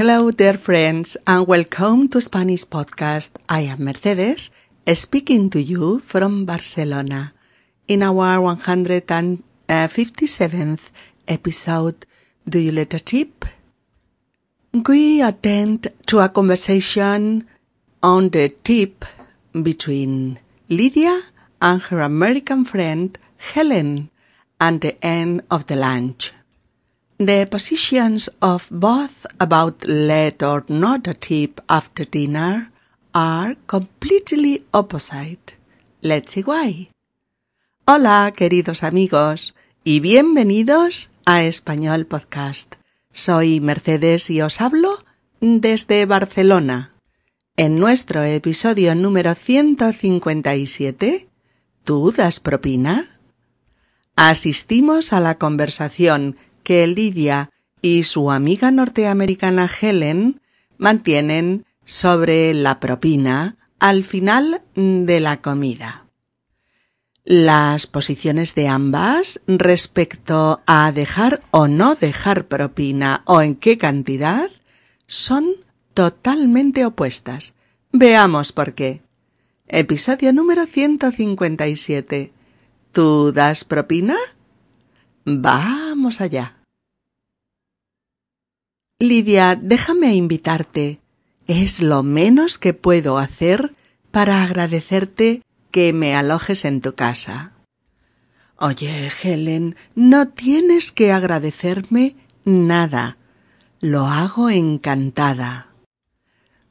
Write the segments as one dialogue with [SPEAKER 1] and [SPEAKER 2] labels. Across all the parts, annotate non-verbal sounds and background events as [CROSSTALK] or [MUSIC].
[SPEAKER 1] Hello, dear friends, and welcome to Spanish Podcast. I am Mercedes, speaking to you from Barcelona. In our 157th episode, Do You Let a Tip? We attend to a conversation on the tip between Lydia and her American friend Helen at the end of the lunch. The positions of both about let or not a tip after dinner are completely opposite. Let's see why. Hola, queridos amigos, y bienvenidos a Español Podcast. Soy Mercedes y os hablo desde Barcelona. En nuestro episodio número 157, ¿tú das propina? Asistimos a la conversación que Lidia y su amiga norteamericana Helen mantienen sobre la propina al final de la comida. Las posiciones de ambas respecto a dejar o no dejar propina o en qué cantidad son totalmente opuestas. Veamos por qué. Episodio número 157. ¿Tú das propina? Vamos allá. Lidia, déjame invitarte. Es lo menos que puedo hacer para agradecerte que me alojes en tu casa. Oye, Helen, no tienes que agradecerme nada. Lo hago encantada.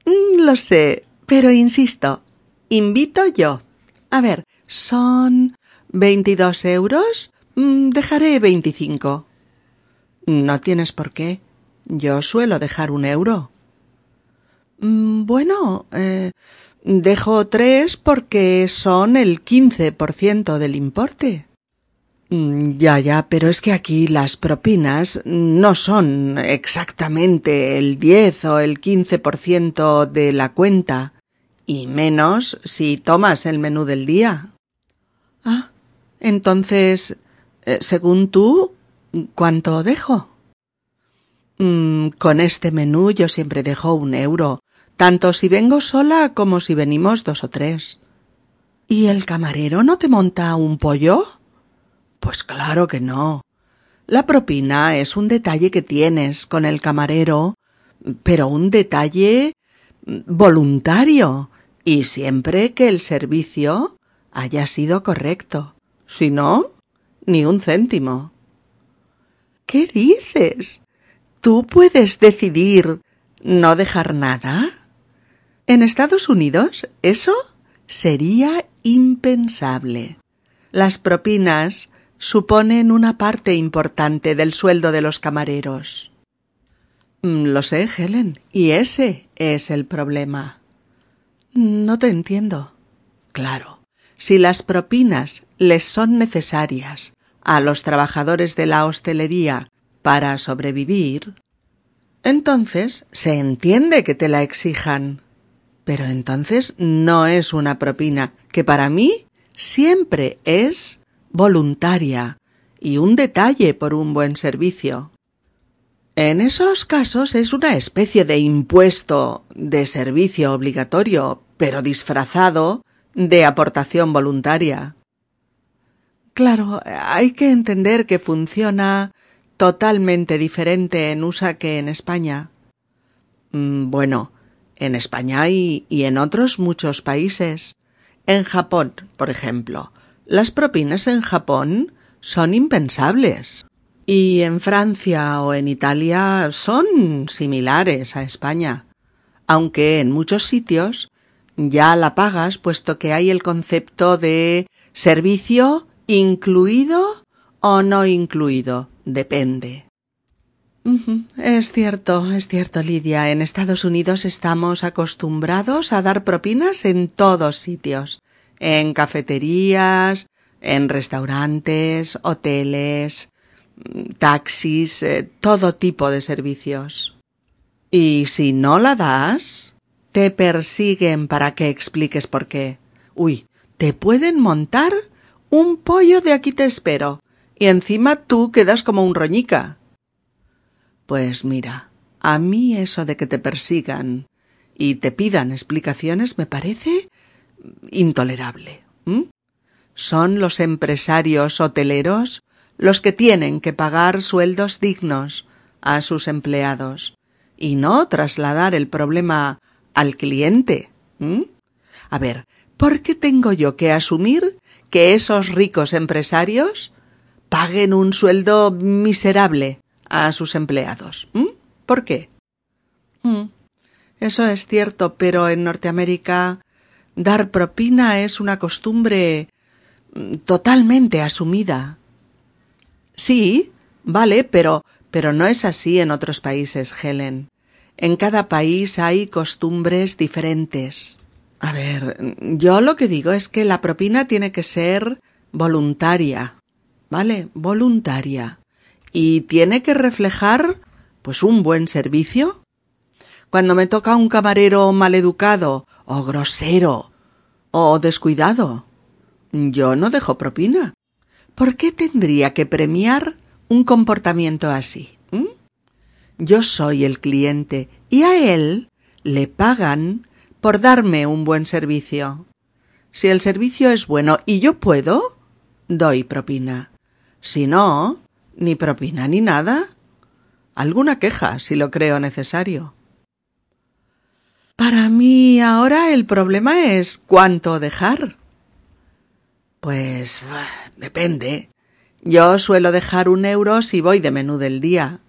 [SPEAKER 1] Mm, lo sé, pero insisto, invito yo. A ver, son veintidós euros. Mm, dejaré veinticinco. No tienes por qué. Yo suelo dejar un euro. Mm, bueno, eh, dejo tres porque son el quince por ciento del importe. Mm, ya, ya, pero es que aquí las propinas no son exactamente el diez o el quince por ciento de la cuenta, y menos si tomas el menú del día. Ah, entonces, eh, según tú, ¿cuánto dejo? Mm, con este menú yo siempre dejo un euro, tanto si vengo sola como si venimos dos o tres. ¿Y el camarero no te monta un pollo? Pues claro que no. La propina es un detalle que tienes con el camarero, pero un detalle voluntario y siempre que el servicio haya sido correcto. Si no, ni un céntimo. ¿Qué dices? ¿Tú puedes decidir no dejar nada? En Estados Unidos eso sería impensable. Las propinas suponen una parte importante del sueldo de los camareros. Mm, lo sé, Helen, y ese es el problema. No te entiendo. Claro, si las propinas les son necesarias a los trabajadores de la hostelería para sobrevivir, entonces se entiende que te la exijan. Pero entonces no es una propina, que para mí siempre es voluntaria y un detalle por un buen servicio. En esos casos es una especie de impuesto de servicio obligatorio, pero disfrazado de aportación voluntaria. Claro, hay que entender que funciona totalmente diferente en USA que en España. Mm, bueno, en España y, y en otros muchos países. En Japón, por ejemplo, las propinas en Japón son impensables. Y en Francia o en Italia son similares a España, aunque en muchos sitios ya la pagas puesto que hay el concepto de servicio incluido o no incluido, depende. Es cierto, es cierto, Lidia. En Estados Unidos estamos acostumbrados a dar propinas en todos sitios, en cafeterías, en restaurantes, hoteles, taxis, eh, todo tipo de servicios. Y si no la das, te persiguen para que expliques por qué. Uy, te pueden montar un pollo de aquí te espero y encima tú quedas como un roñica. Pues mira, A mí eso de que te persigan y te pidan explicaciones me parece intolerable. Son los empresarios hoteleros los que tienen que pagar sueldos dignos a sus empleados y no trasladar el problema al cliente. A ver, ¿por qué tengo yo que asumir que esos ricos empresarios paguen un sueldo miserable a sus empleados? ¿Por qué? Eso es cierto, pero en Norteamérica dar propina es una costumbre mm, totalmente asumida. Sí, vale, pero pero no es así en otros países, Helen. En cada país hay costumbres diferentes. A ver, yo lo que digo es que la propina tiene que ser voluntaria, ¿vale? Voluntaria. Y tiene que reflejar, pues, un buen servicio. Cuando me toca un camarero maleducado, o grosero, o descuidado, yo no dejo propina. ¿Por qué tendría que premiar un comportamiento así? Yo soy el cliente y a él le pagan por darme un buen servicio. Si el servicio es bueno y yo puedo, doy propina. Si no, ni propina ni nada. Alguna queja, si lo creo necesario. Para mí ahora el problema es cuánto dejar. Pues depende. Yo suelo dejar un euro si voy de menú del día.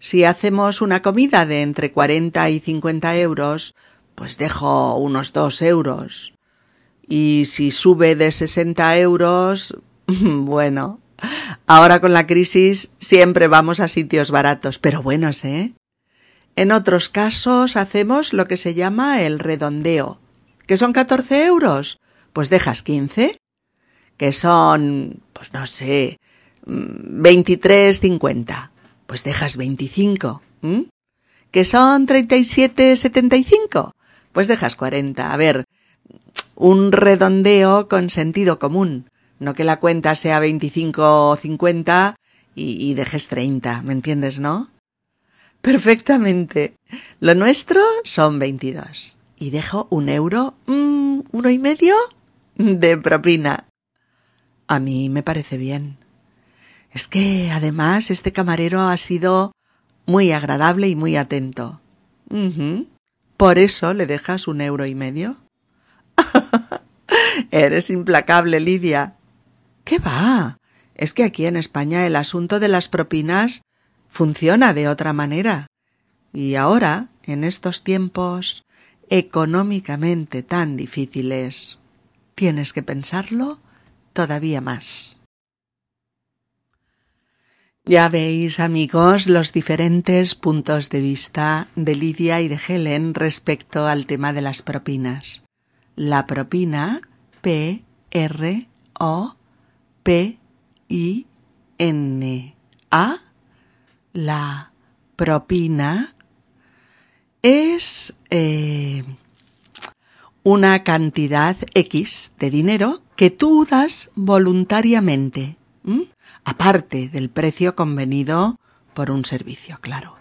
[SPEAKER 1] Si hacemos una comida de entre cuarenta y cincuenta euros, pues dejo unos dos euros. Y si sube de sesenta euros, [LAUGHS] bueno, ahora con la crisis siempre vamos a sitios baratos, pero buenos, ¿eh? En otros casos hacemos lo que se llama el redondeo. ¿Que son catorce euros? Pues dejas quince. Que son, pues no sé, veintitrés cincuenta. Pues dejas veinticinco. ¿Que son treinta y siete setenta y cinco? Pues dejas cuarenta. A ver, un redondeo con sentido común. No que la cuenta sea veinticinco o cincuenta y, y dejes treinta. ¿Me entiendes, no? Perfectamente. Lo nuestro son veintidós. Y dejo un euro, mmm, uno y medio de propina. A mí me parece bien. Es que, además, este camarero ha sido muy agradable y muy atento. Por eso le dejas un euro y medio. [LAUGHS] Eres implacable, Lidia. ¿Qué va? Es que aquí en España el asunto de las propinas funciona de otra manera. Y ahora, en estos tiempos económicamente tan difíciles, tienes que pensarlo todavía más. Ya veis, amigos, los diferentes puntos de vista de Lidia y de Helen respecto al tema de las propinas. La propina, P, R, O, P, I, N, A, la propina es eh, una cantidad X de dinero que tú das voluntariamente, aparte del precio convenido por un servicio, claro.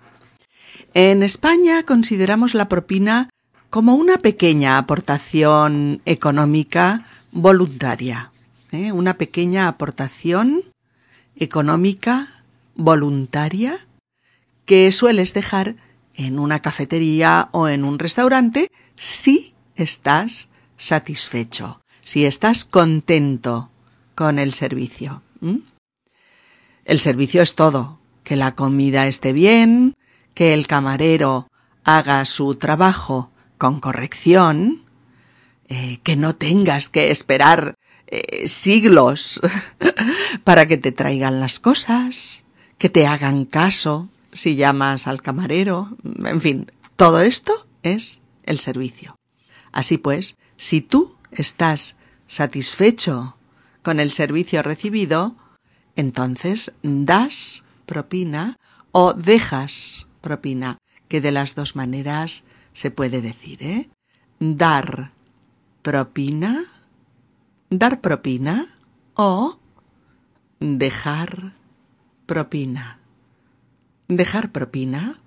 [SPEAKER 1] En España consideramos la propina como una pequeña aportación económica voluntaria, ¿eh? una pequeña aportación económica voluntaria que sueles dejar en una cafetería o en un restaurante si estás satisfecho, si estás contento con el servicio. El servicio es todo, que la comida esté bien, que el camarero haga su trabajo con corrección, eh, que no tengas que esperar eh, siglos [LAUGHS] para que te traigan las cosas, que te hagan caso si llamas al camarero, en fin, todo esto es el servicio. Así pues, si tú estás satisfecho con el servicio recibido, entonces das propina o dejas propina, que de las dos maneras se puede decir, ¿eh? Dar propina, dar propina o dejar propina. ¿Dejar propina?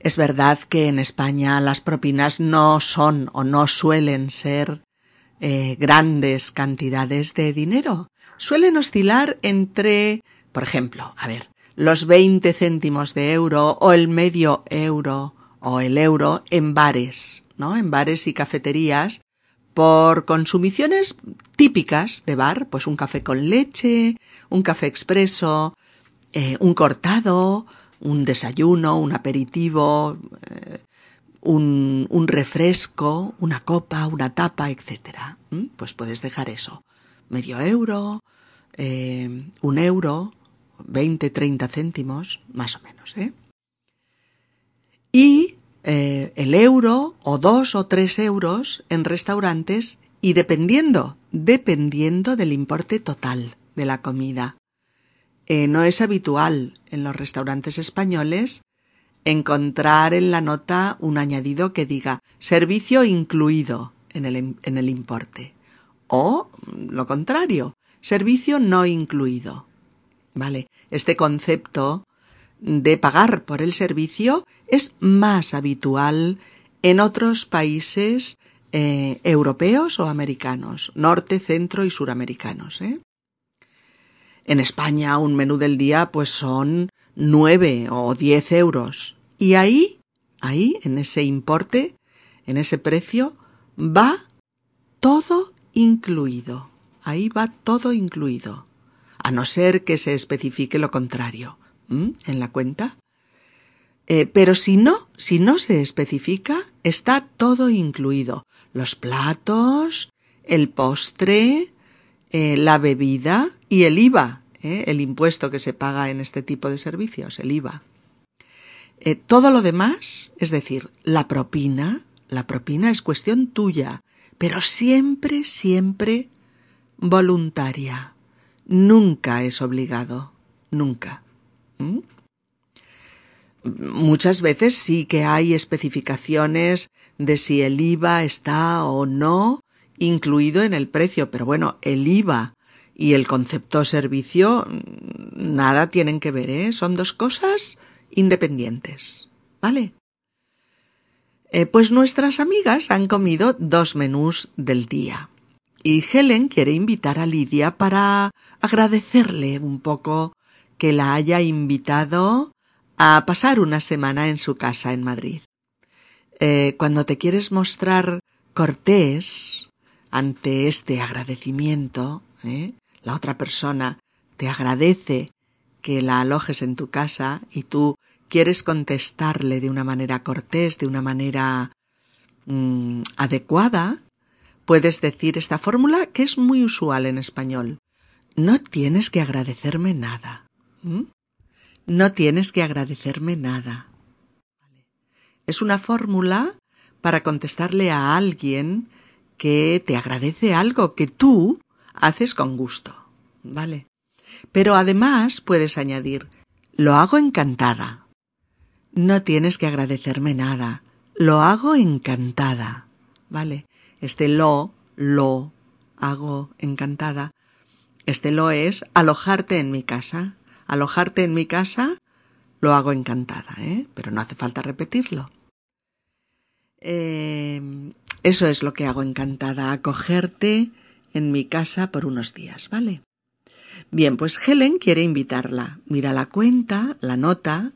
[SPEAKER 1] Es verdad que en España las propinas no son o no suelen ser eh, grandes cantidades de dinero. Suelen oscilar entre, por ejemplo, a ver, los 20 céntimos de euro o el medio euro o el euro en bares, ¿no? En bares y cafeterías por consumiciones típicas de bar, pues un café con leche, un café expreso, eh, un cortado, un desayuno, un aperitivo, eh, un, refresco, una copa, una tapa, etc. Pues puedes dejar eso. Medio euro, eh, un euro, 20, 30 céntimos, más o menos, ¿eh? Y eh, el euro o dos o tres euros en restaurantes y dependiendo, dependiendo del importe total de la comida. Eh, no es habitual en los restaurantes españoles encontrar en la nota un añadido que diga servicio incluido en el, en el importe. O lo contrario, servicio no incluido. Vale, este concepto de pagar por el servicio es más habitual en otros países eh, europeos o americanos, norte, centro y suramericanos. ¿eh? En España un menú del día pues son nueve o diez euros. Y ahí, ahí, en ese importe, en ese precio, va todo incluido. Ahí va todo incluido. A no ser que se especifique lo contrario en la cuenta. Eh, pero si no, si no se especifica, está todo incluido. Los platos, el postre, eh, la bebida y el IVA, eh, el impuesto que se paga en este tipo de servicios, el IVA. todo lo demás, es decir, la propina, la propina es cuestión tuya, pero siempre, siempre voluntaria. Nunca es obligado, nunca. ¿Mm? Muchas veces sí que hay especificaciones de si el IVA está o no incluido en el precio, pero bueno, el IVA y el concepto servicio nada tienen que ver, ¿eh? Son dos cosas independientes, ¿vale? Eh, pues nuestras amigas han comido dos menús del día y Helen quiere invitar a Lidia para agradecerle un poco que la haya invitado a pasar una semana en su casa en Madrid. Eh, cuando te quieres mostrar cortés ante este agradecimiento, ¿eh? la otra persona te agradece que la alojes en tu casa y tú quieres contestarle de una manera cortés, de una manera mm, adecuada, puedes decir esta fórmula que es muy usual en español. No tienes que agradecerme nada. ¿Mm? No tienes que agradecerme nada. Es una fórmula para contestarle a alguien que te agradece algo que tú haces con gusto. ¿Vale? Pero además puedes añadir, lo hago encantada. No tienes que agradecerme nada. Lo hago encantada. ¿Vale? Este lo, lo, hago encantada. Este lo es alojarte en mi casa alojarte en mi casa, lo hago encantada, ¿eh? Pero no hace falta repetirlo. Eh, eso es lo que hago encantada, acogerte en mi casa por unos días, ¿vale? Bien, pues Helen quiere invitarla. Mira la cuenta, la nota,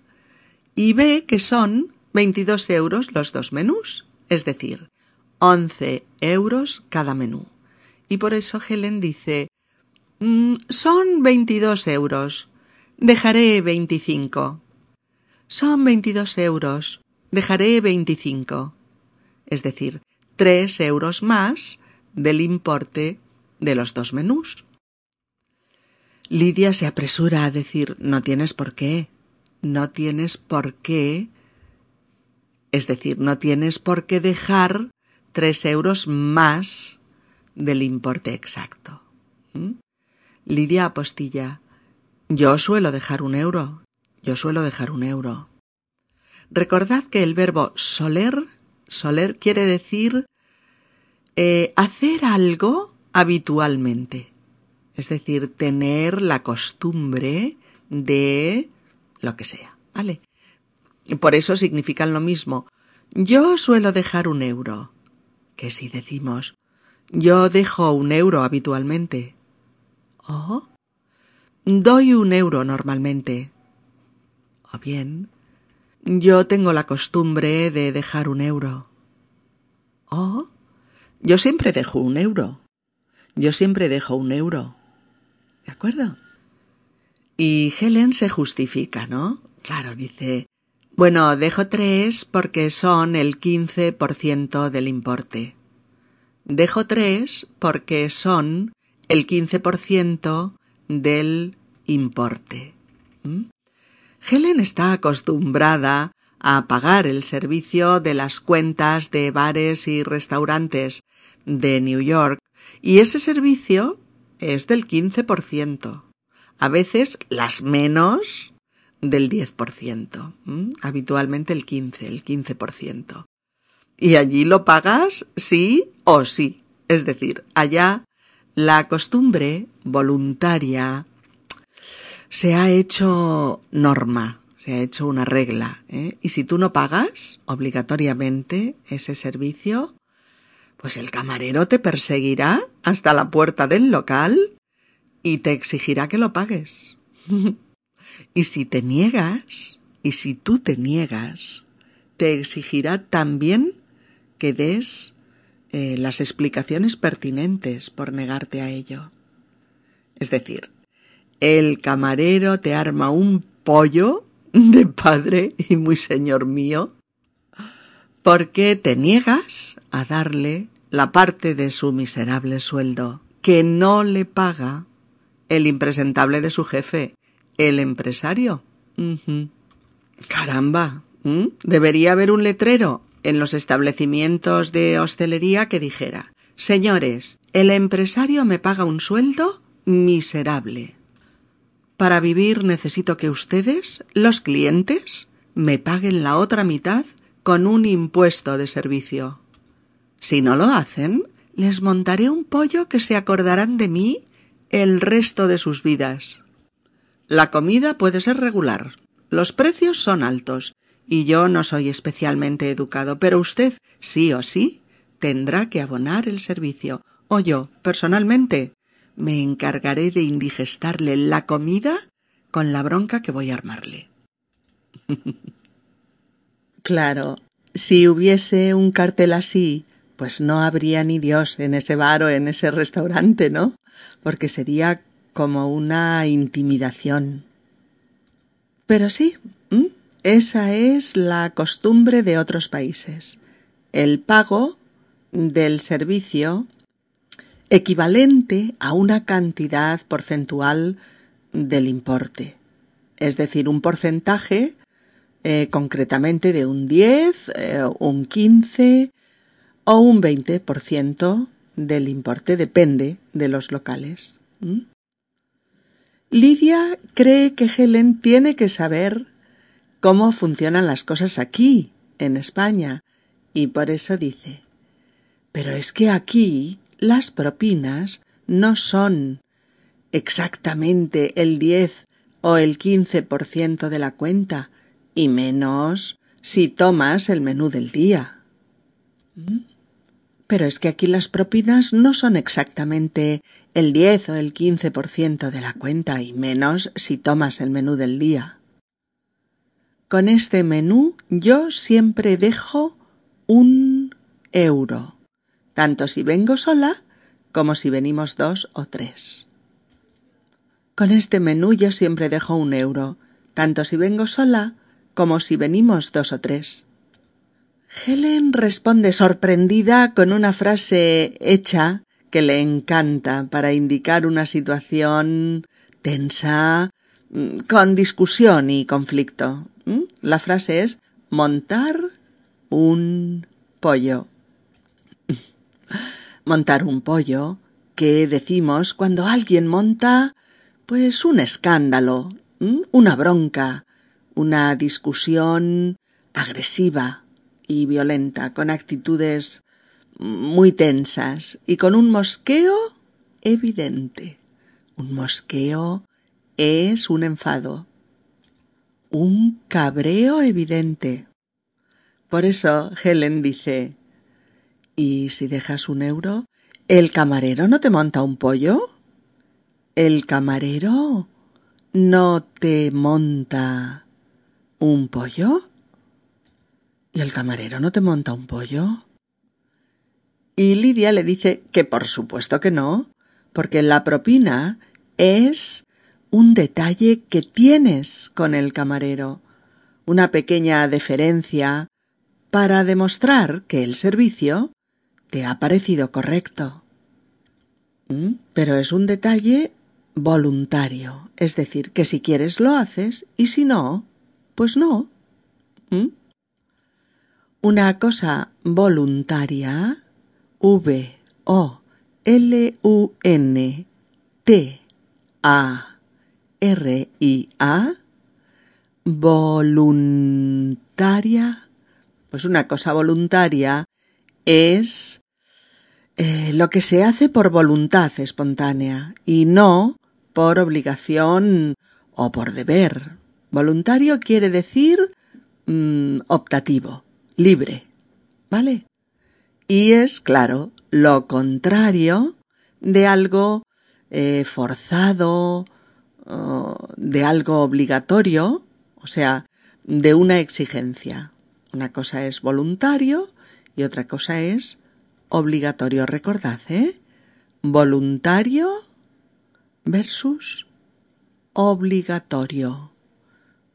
[SPEAKER 1] y ve que son 22 euros los dos menús, es decir, 11 euros cada menú. Y por eso Helen dice, mm, son 22 euros. Dejaré veinticinco. Son veintidós euros. Dejaré veinticinco. Es decir, tres euros más del importe de los dos menús. Lidia se apresura a decir no tienes por qué. No tienes por qué. Es decir, no tienes por qué dejar tres euros más del importe exacto. ¿Mm? Lidia apostilla yo suelo dejar un euro. Yo suelo dejar un euro. Recordad que el verbo soler, soler quiere decir eh, hacer algo habitualmente. Es decir, tener la costumbre de lo que sea. ¿Vale? Por eso significan lo mismo. Yo suelo dejar un euro. Que si decimos yo dejo un euro habitualmente. Oh. Doy un euro normalmente. O bien, yo tengo la costumbre de dejar un euro. Oh. Yo siempre dejo un euro. Yo siempre dejo un euro. ¿De acuerdo? Y Helen se justifica, ¿no? Claro, dice, bueno, dejo tres porque son el quince por ciento del importe. Dejo tres porque son el quince por ciento del importe. ¿Mm? Helen está acostumbrada a pagar el servicio de las cuentas de bares y restaurantes de New York y ese servicio es del 15%. A veces las menos del 10%. Habitualmente el 15, el 15%. Y allí lo pagas sí o sí. Es decir, allá la costumbre voluntaria se ha hecho norma, se ha hecho una regla. ¿eh? Y si tú no pagas obligatoriamente ese servicio, pues el camarero te perseguirá hasta la puerta del local y te exigirá que lo pagues. [LAUGHS] y si te niegas, y si tú te niegas, te exigirá también que des eh, las explicaciones pertinentes por negarte a ello. Es decir, el camarero te arma un pollo de padre y muy señor mío porque te niegas a darle la parte de su miserable sueldo que no le paga el impresentable de su jefe, el empresario. Caramba. Debería haber un letrero en los establecimientos de hostelería que dijera Señores, el empresario me paga un sueldo miserable. Para vivir necesito que ustedes, los clientes, me paguen la otra mitad con un impuesto de servicio. Si no lo hacen, les montaré un pollo que se acordarán de mí el resto de sus vidas. La comida puede ser regular, los precios son altos, y yo no soy especialmente educado, pero usted, sí o sí, tendrá que abonar el servicio, o yo, personalmente, me encargaré de indigestarle la comida con la bronca que voy a armarle. [LAUGHS] claro, si hubiese un cartel así, pues no habría ni Dios en ese bar o en ese restaurante, ¿no? Porque sería como una intimidación. Pero sí, esa es la costumbre de otros países. El pago del servicio equivalente a una cantidad porcentual del importe, es decir, un porcentaje eh, concretamente de un 10, eh, un 15 o un 20% del importe, depende de los locales. Lidia cree que Helen tiene que saber cómo funcionan las cosas aquí, en España, y por eso dice Pero es que aquí las propinas no son exactamente el diez o el quince por ciento de la cuenta, y menos si tomas el menú del día. ¿Mm? Pero es que aquí las propinas no son exactamente el diez o el quince por ciento de la cuenta, y menos si tomas el menú del día. Con este menú yo siempre dejo un euro, tanto si vengo sola como si venimos dos o tres. Con este menú yo siempre dejo un euro, tanto si vengo sola como si venimos dos o tres. Helen responde sorprendida con una frase hecha que le encanta para indicar una situación tensa, mm, con discusión y conflicto. ¿Mm? La frase es montar un pollo. Montar un pollo, que decimos cuando alguien monta, pues un escándalo, una bronca, una discusión agresiva y violenta, con actitudes muy tensas y con un mosqueo evidente. Un mosqueo es un enfado. un cabreo evidente. Por eso Helen dice ¿Y si dejas un euro, el camarero no te monta un pollo? ¿El camarero no te monta un pollo? ¿Y el camarero no te monta un pollo? Y Lidia le dice que por supuesto que no, porque la propina es un detalle que tienes con el camarero, una pequeña deferencia para demostrar que el servicio te ha parecido correcto. ¿Mm? Pero es un detalle voluntario, es decir, que si quieres lo haces y si no, pues no. ¿Mm? Una cosa voluntaria, V O L U N T A R I A, voluntaria, pues una cosa voluntaria es eh, lo que se hace por voluntad espontánea y no por obligación o por deber. Voluntario quiere decir mm, optativo, libre, ¿vale? Y es, claro, lo contrario de algo eh, forzado, de algo obligatorio, o sea, de una exigencia. Una cosa es voluntario y otra cosa es obligatorio. Recordad, ¿eh? Voluntario versus obligatorio.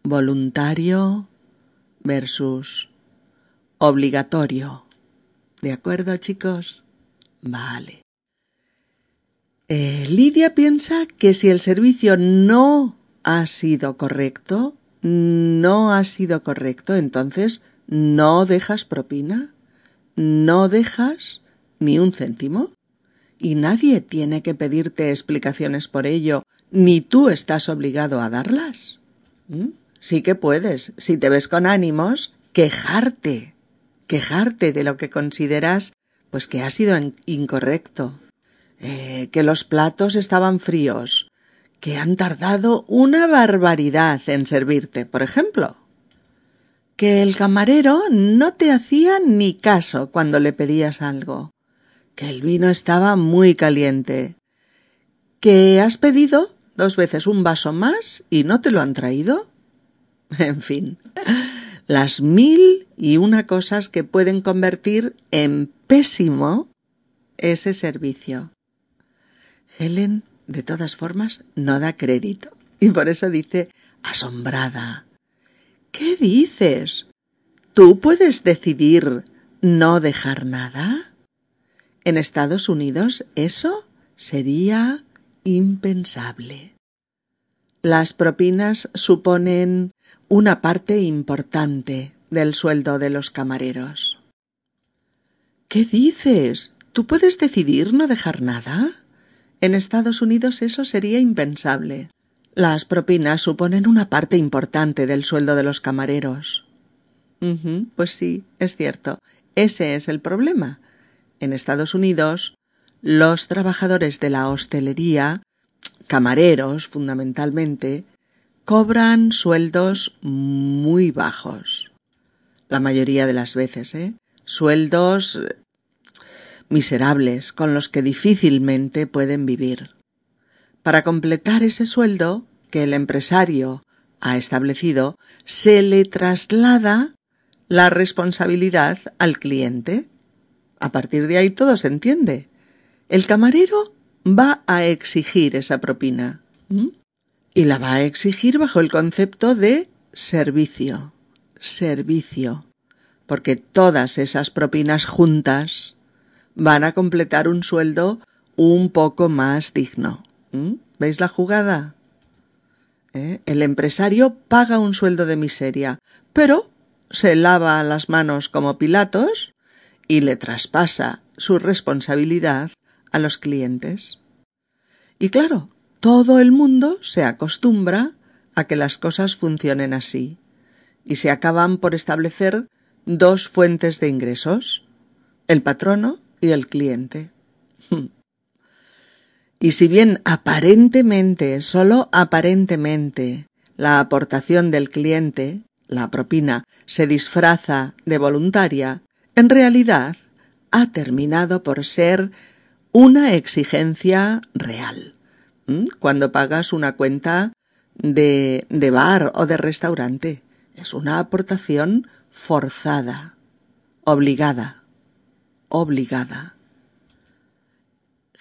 [SPEAKER 1] Voluntario versus obligatorio. ¿De acuerdo, chicos? Vale. Eh, Lidia piensa que si el servicio no ha sido correcto, no ha sido correcto, entonces no dejas propina, no dejas ni un céntimo. Y nadie tiene que pedirte explicaciones por ello, ni tú estás obligado a darlas. ¿Mm? Sí que puedes, si te ves con ánimos, quejarte, quejarte de lo que consideras pues que ha sido incorrecto, eh, que los platos estaban fríos, que han tardado una barbaridad en servirte, por ejemplo, que el camarero no te hacía ni caso cuando le pedías algo, que el vino estaba muy caliente, que has pedido dos veces un vaso más y no te lo han traído. [LAUGHS] En fin, las mil y una cosas que pueden convertir en pésimo ese servicio. Helen, de todas formas, no da crédito y por eso dice asombrada. ¿Qué dices? ¿Tú puedes decidir no dejar nada? En Estados Unidos eso sería impensable. Las propinas suponen una parte importante del sueldo de los camareros. ¿Qué dices? ¿Tú puedes decidir no dejar nada? En Estados Unidos eso sería impensable. Las propinas suponen una parte importante del sueldo de los camareros. pues sí, es cierto. Ese es el problema. En Estados Unidos, los trabajadores de la hostelería, camareros fundamentalmente, cobran sueldos muy bajos. La mayoría de las veces, ¿eh? Sueldos miserables con los que difícilmente pueden vivir. Para completar ese sueldo que el empresario ha establecido, se le traslada la responsabilidad al cliente. A partir de ahí todo se entiende. El camarero va a exigir esa propina. Y la va a exigir bajo el concepto de servicio. Servicio. Porque todas esas propinas juntas van a completar un sueldo un poco más digno. ¿Veis la jugada? ¿Eh? El empresario paga un sueldo de miseria, pero se lava las manos como Pilatos y le traspasa su responsabilidad a los clientes. Y claro, todo el mundo se acostumbra a que las cosas funcionen así, y se acaban por establecer dos fuentes de ingresos, el patrono y el cliente. [LAUGHS] Y si bien aparentemente, solo aparentemente, la aportación del cliente, la propina, se disfraza de voluntaria, en realidad ha terminado por ser una exigencia real. Cuando pagas una cuenta de, de bar o de restaurante, es una aportación forzada, obligada, obligada.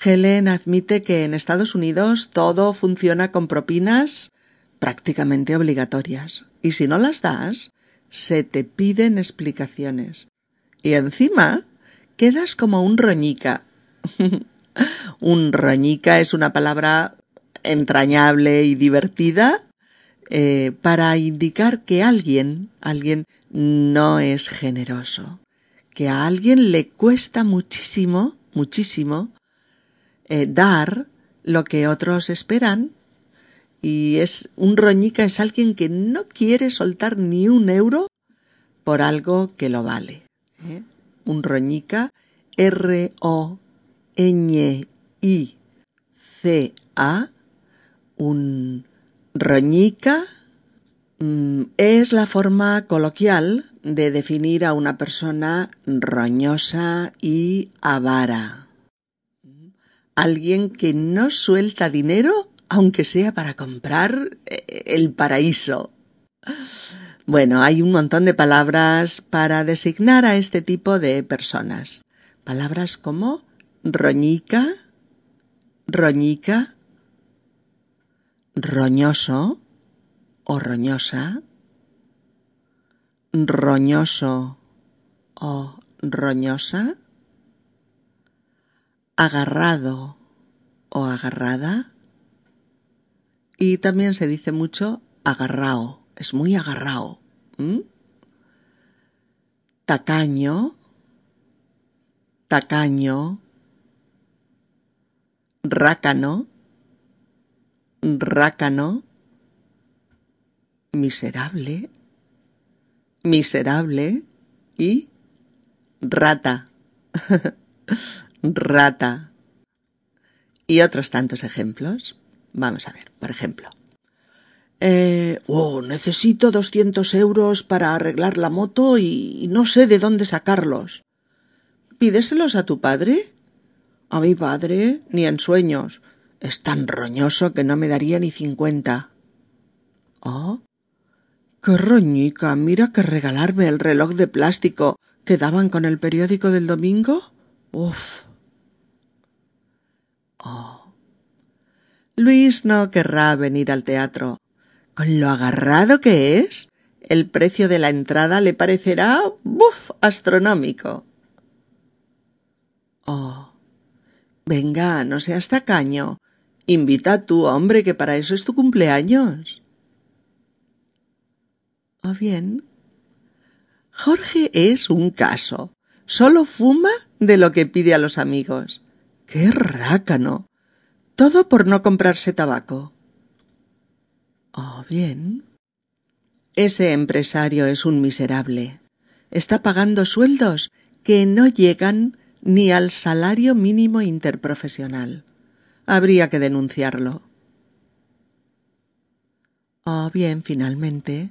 [SPEAKER 1] Helen admite que en Estados Unidos todo funciona con propinas prácticamente obligatorias, y si no las das, se te piden explicaciones. Y encima quedas como un roñica. [LAUGHS] un roñica es una palabra entrañable y divertida eh, para indicar que alguien, alguien no es generoso, que a alguien le cuesta muchísimo, muchísimo, eh, dar lo que otros esperan y es un roñica es alguien que no quiere soltar ni un euro por algo que lo vale. ¿Eh? Un roñica R O N I C A un roñica mm, es la forma coloquial de definir a una persona roñosa y avara. Alguien que no suelta dinero aunque sea para comprar eh, el paraíso. Bueno, hay un montón de palabras para designar a este tipo de personas. Palabras como roñica, roñica, roñoso o roñosa, roñoso o roñosa, agarrado o agarrada, y también se dice mucho agarrao, es muy agarrao. Tacaño, tacaño, rácano, rácano, miserable, miserable y rata, [LAUGHS] rata. Y otros tantos ejemplos. Vamos a ver, por ejemplo. Eh, oh, necesito doscientos euros para arreglar la moto y no sé de dónde sacarlos. ¿Pídeselos a tu padre? A mi padre, ni en sueños. Es tan roñoso que no me daría ni cincuenta. Oh, qué roñica. Mira que regalarme el reloj de plástico que daban con el periódico del domingo. Uf. Oh. Luis no querrá venir al teatro. Con lo agarrado que es, el precio de la entrada le parecerá, buf, astronómico. Oh. Venga, no seas tacaño. Invita tu hombre, que para eso es tu cumpleaños. ¿O bien? Jorge es un caso. Solo fuma de lo que pide a los amigos. ¡Qué rácano! Todo por no comprarse tabaco. ¿O bien? Ese empresario es un miserable. Está pagando sueldos que no llegan ni al salario mínimo interprofesional habría que denunciarlo. O bien, finalmente,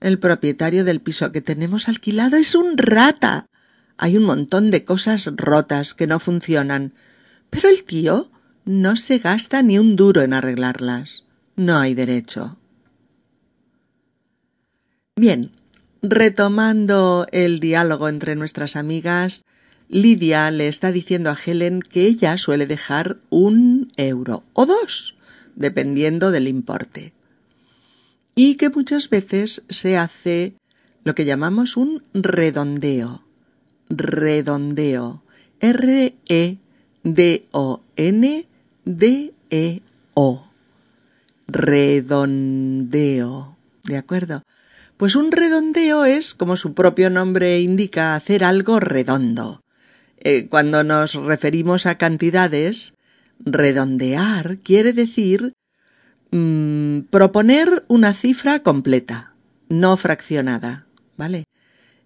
[SPEAKER 1] el propietario del piso que tenemos alquilado es un rata. Hay un montón de cosas rotas que no funcionan, pero el tío no se gasta ni un duro en arreglarlas. No hay derecho. Bien, retomando el diálogo entre nuestras amigas, Lidia le está diciendo a Helen que ella suele dejar un euro o dos, dependiendo del importe. Y que muchas veces se hace lo que llamamos un redondeo. Redondeo. R-E-D-O-N-D-E-O. Redondeo. ¿De acuerdo? Pues un redondeo es, como su propio nombre indica, hacer algo redondo. Eh, cuando nos referimos a cantidades, redondear quiere decir mm, proponer una cifra completa, no fraccionada, ¿vale?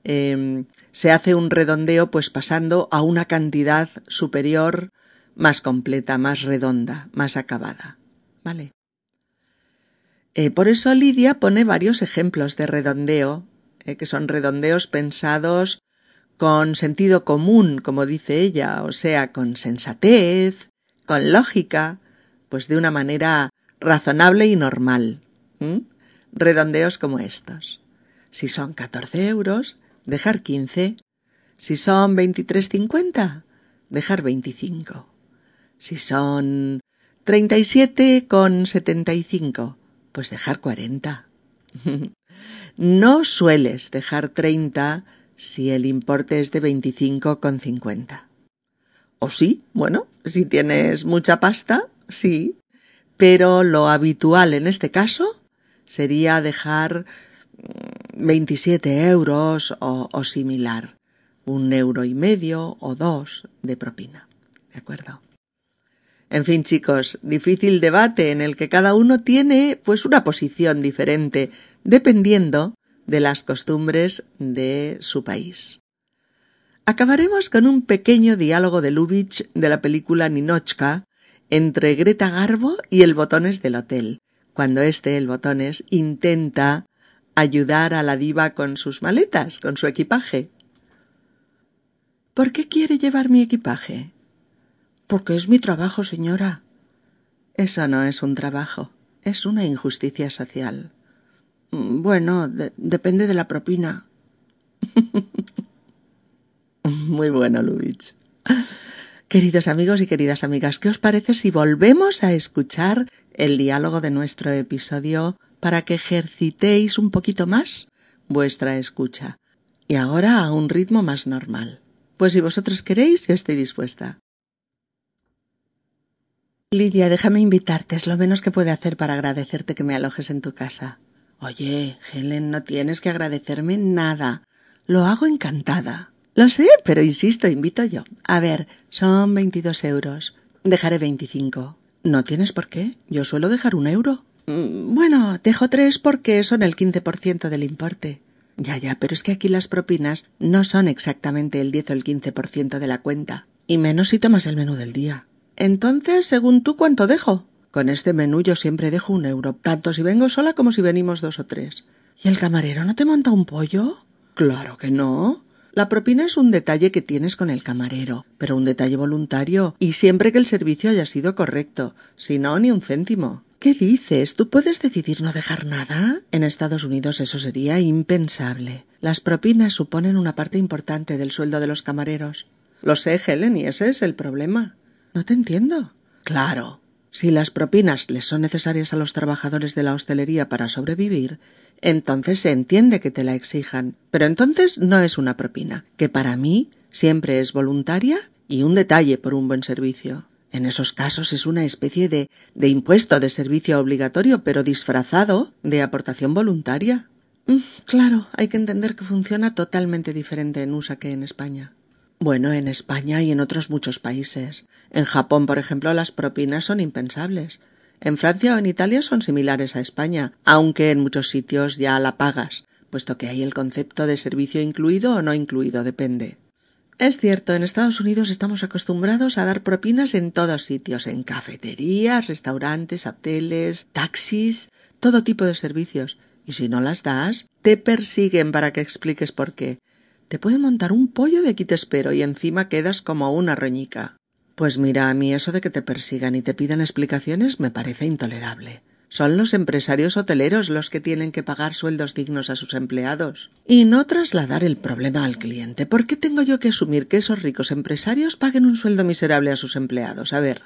[SPEAKER 1] Em, se hace un redondeo pues pasando a una cantidad superior, más completa, más redonda, más acabada, ¿vale? Eh, por eso Lidia pone varios ejemplos de redondeo, eh, que son redondeos pensados con sentido común, como dice ella, o sea, con sensatez, con lógica, pues de una manera razonable y normal. Redondeos como estos. Si son 14 euros, dejar 15. Si son 23,50, dejar 25. Si son 37,75, pues dejar 40. [LAUGHS] no sueles dejar 30 si el importe es de 25,50. O sí, bueno, si tienes mucha pasta, sí, pero lo habitual en este caso sería dejar 27 mm, euros o, o similar, un euro y medio o dos de propina. ¿De acuerdo? En fin, chicos, difícil debate en el que cada uno tiene pues una posición diferente, dependiendo de las costumbres de su país. Acabaremos con un pequeño diálogo de Lubitsch de la película Ninochka entre Greta Garbo y el Botones del hotel, cuando este, el Botones, intenta ayudar a la diva con sus maletas, con su equipaje. ¿Por qué quiere llevar mi equipaje? Porque es mi trabajo, señora. Eso no es un trabajo, es una injusticia social. Bueno, depende de la propina. [LAUGHS] Muy bueno, Lubitsch. Queridos amigos y queridas amigas, ¿qué os parece si volvemos a escuchar el diálogo de nuestro episodio para que ejercitéis un poquito más vuestra escucha? Y ahora a un ritmo más normal. Pues si vosotros queréis, yo estoy dispuesta. Lidia, déjame invitarte, es lo menos que puedo hacer para agradecerte que me alojes en tu casa. Oye, Helen, no tienes que agradecerme nada. Lo hago encantada. Lo sé, pero insisto, invito yo. A ver, son veintidós euros. Dejaré veinticinco. No tienes por qué. Yo suelo dejar un euro. Mm, bueno, dejo tres porque son el quince por ciento del importe. Ya, ya, pero es que aquí las propinas no son exactamente el diez o el quince por ciento de la cuenta. Y menos si tomas el menú del día. Entonces, según tú, ¿cuánto dejo? Con este menú yo siempre dejo un euro, tanto si vengo sola como si venimos dos o tres. ¿Y el camarero no te monta un pollo? Claro que no. La propina es un detalle que tienes con el camarero, pero un detalle voluntario y siempre que el servicio haya sido correcto, si no, ni un céntimo. ¿Qué dices? ¿Tú puedes decidir no dejar nada? En Estados Unidos eso sería impensable. Las propinas suponen una parte importante del sueldo de los camareros. Lo sé, Helen, y ese es el problema. No te entiendo. Claro, si las propinas les son necesarias a los trabajadores de la hostelería para sobrevivir, entonces se entiende que te la exijan. Pero entonces no es una propina, que para mí siempre es voluntaria y un detalle por un buen servicio. En esos casos es una especie de, de impuesto de servicio obligatorio, pero disfrazado de aportación voluntaria. Mm, claro, hay que entender que funciona totalmente diferente en USA que en España. Bueno, en España y en otros muchos países. En Japón, por ejemplo, las propinas son impensables. En Francia o en Italia son similares a España, aunque en muchos sitios ya la pagas, puesto que hay el concepto de servicio incluido o no incluido, depende. Es cierto, en Estados Unidos estamos acostumbrados a dar propinas en todos sitios, en cafeterías, restaurantes, hoteles, taxis, todo tipo de servicios. Y si no las das, te persiguen para que expliques por qué. Te pueden montar un pollo de aquí te espero y encima quedas como una roñica. Pues mira, a mí eso de que te persigan y te pidan explicaciones me parece intolerable. Son los empresarios hoteleros los que tienen que pagar sueldos dignos a sus empleados y no trasladar el problema al cliente. ¿Por qué tengo yo que asumir que esos ricos empresarios paguen un sueldo miserable a sus empleados? A ver.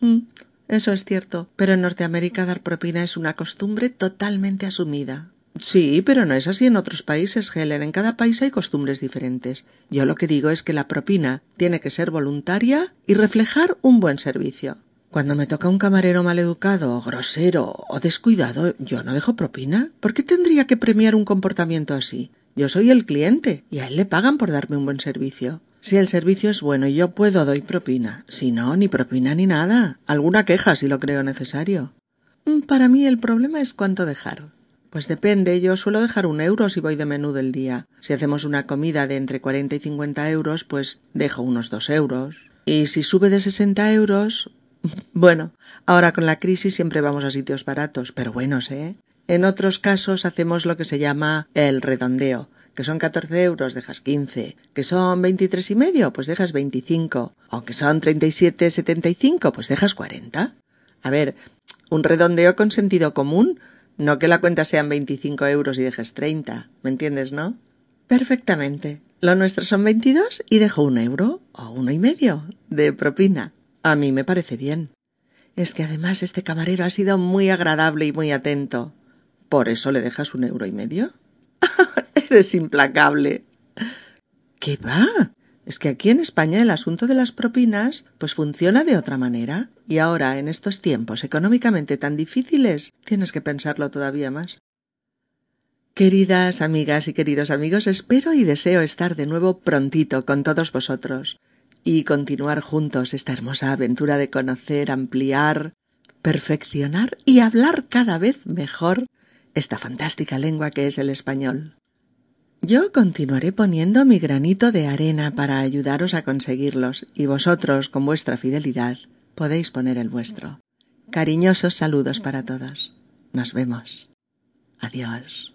[SPEAKER 1] Mm, eso es cierto, pero en Norteamérica dar propina es una costumbre totalmente asumida. Sí, pero no es así en otros países, Helen. En cada país hay costumbres diferentes. Yo lo que digo es que la propina tiene que ser voluntaria y reflejar un buen servicio. Cuando me toca un camarero maleducado, grosero o descuidado, yo no dejo propina. ¿Por qué tendría que premiar un comportamiento así? Yo soy el cliente y a él le pagan por darme un buen servicio. Si el servicio es bueno y yo puedo, doy propina. Si no, ni propina ni nada. Alguna queja si lo creo necesario. Mm, para mí el problema es cuánto dejar. Pues depende, yo suelo dejar un euro si voy de menú del día. Si hacemos una comida de entre cuarenta y cincuenta euros, pues dejo unos dos euros. Y si sube de sesenta euros. [LAUGHS] Bueno, ahora con la crisis siempre vamos a sitios baratos, pero buenos, ¿eh? En otros casos hacemos lo que se llama el redondeo, que son 14 euros, dejas 15, que son 23 y medio, pues dejas 25, o que son 37,75, pues dejas 40. A ver, un redondeo con sentido común, no que la cuenta sean 25 euros y dejes 30, ¿me entiendes, no? Perfectamente. Lo nuestro son 22 y dejo un euro o uno y medio de propina. A mí me parece bien. Es que además este camarero ha sido muy agradable y muy atento. ¿Por eso le dejas un euro y medio? [LAUGHS] Eres implacable. ¿Qué va? Es que aquí en España el asunto de las propinas pues funciona de otra manera. Y ahora, en estos tiempos económicamente tan difíciles, tienes que pensarlo todavía más. Queridas amigas y queridos amigos, espero y deseo estar de nuevo prontito con todos vosotros y continuar juntos esta hermosa aventura de conocer, ampliar, perfeccionar y hablar cada vez mejor esta fantástica lengua que es el español. Yo continuaré poniendo mi granito de arena para ayudaros a conseguirlos y vosotros, con vuestra fidelidad, podéis poner el vuestro. Cariñosos saludos para todos. Nos vemos. Adiós.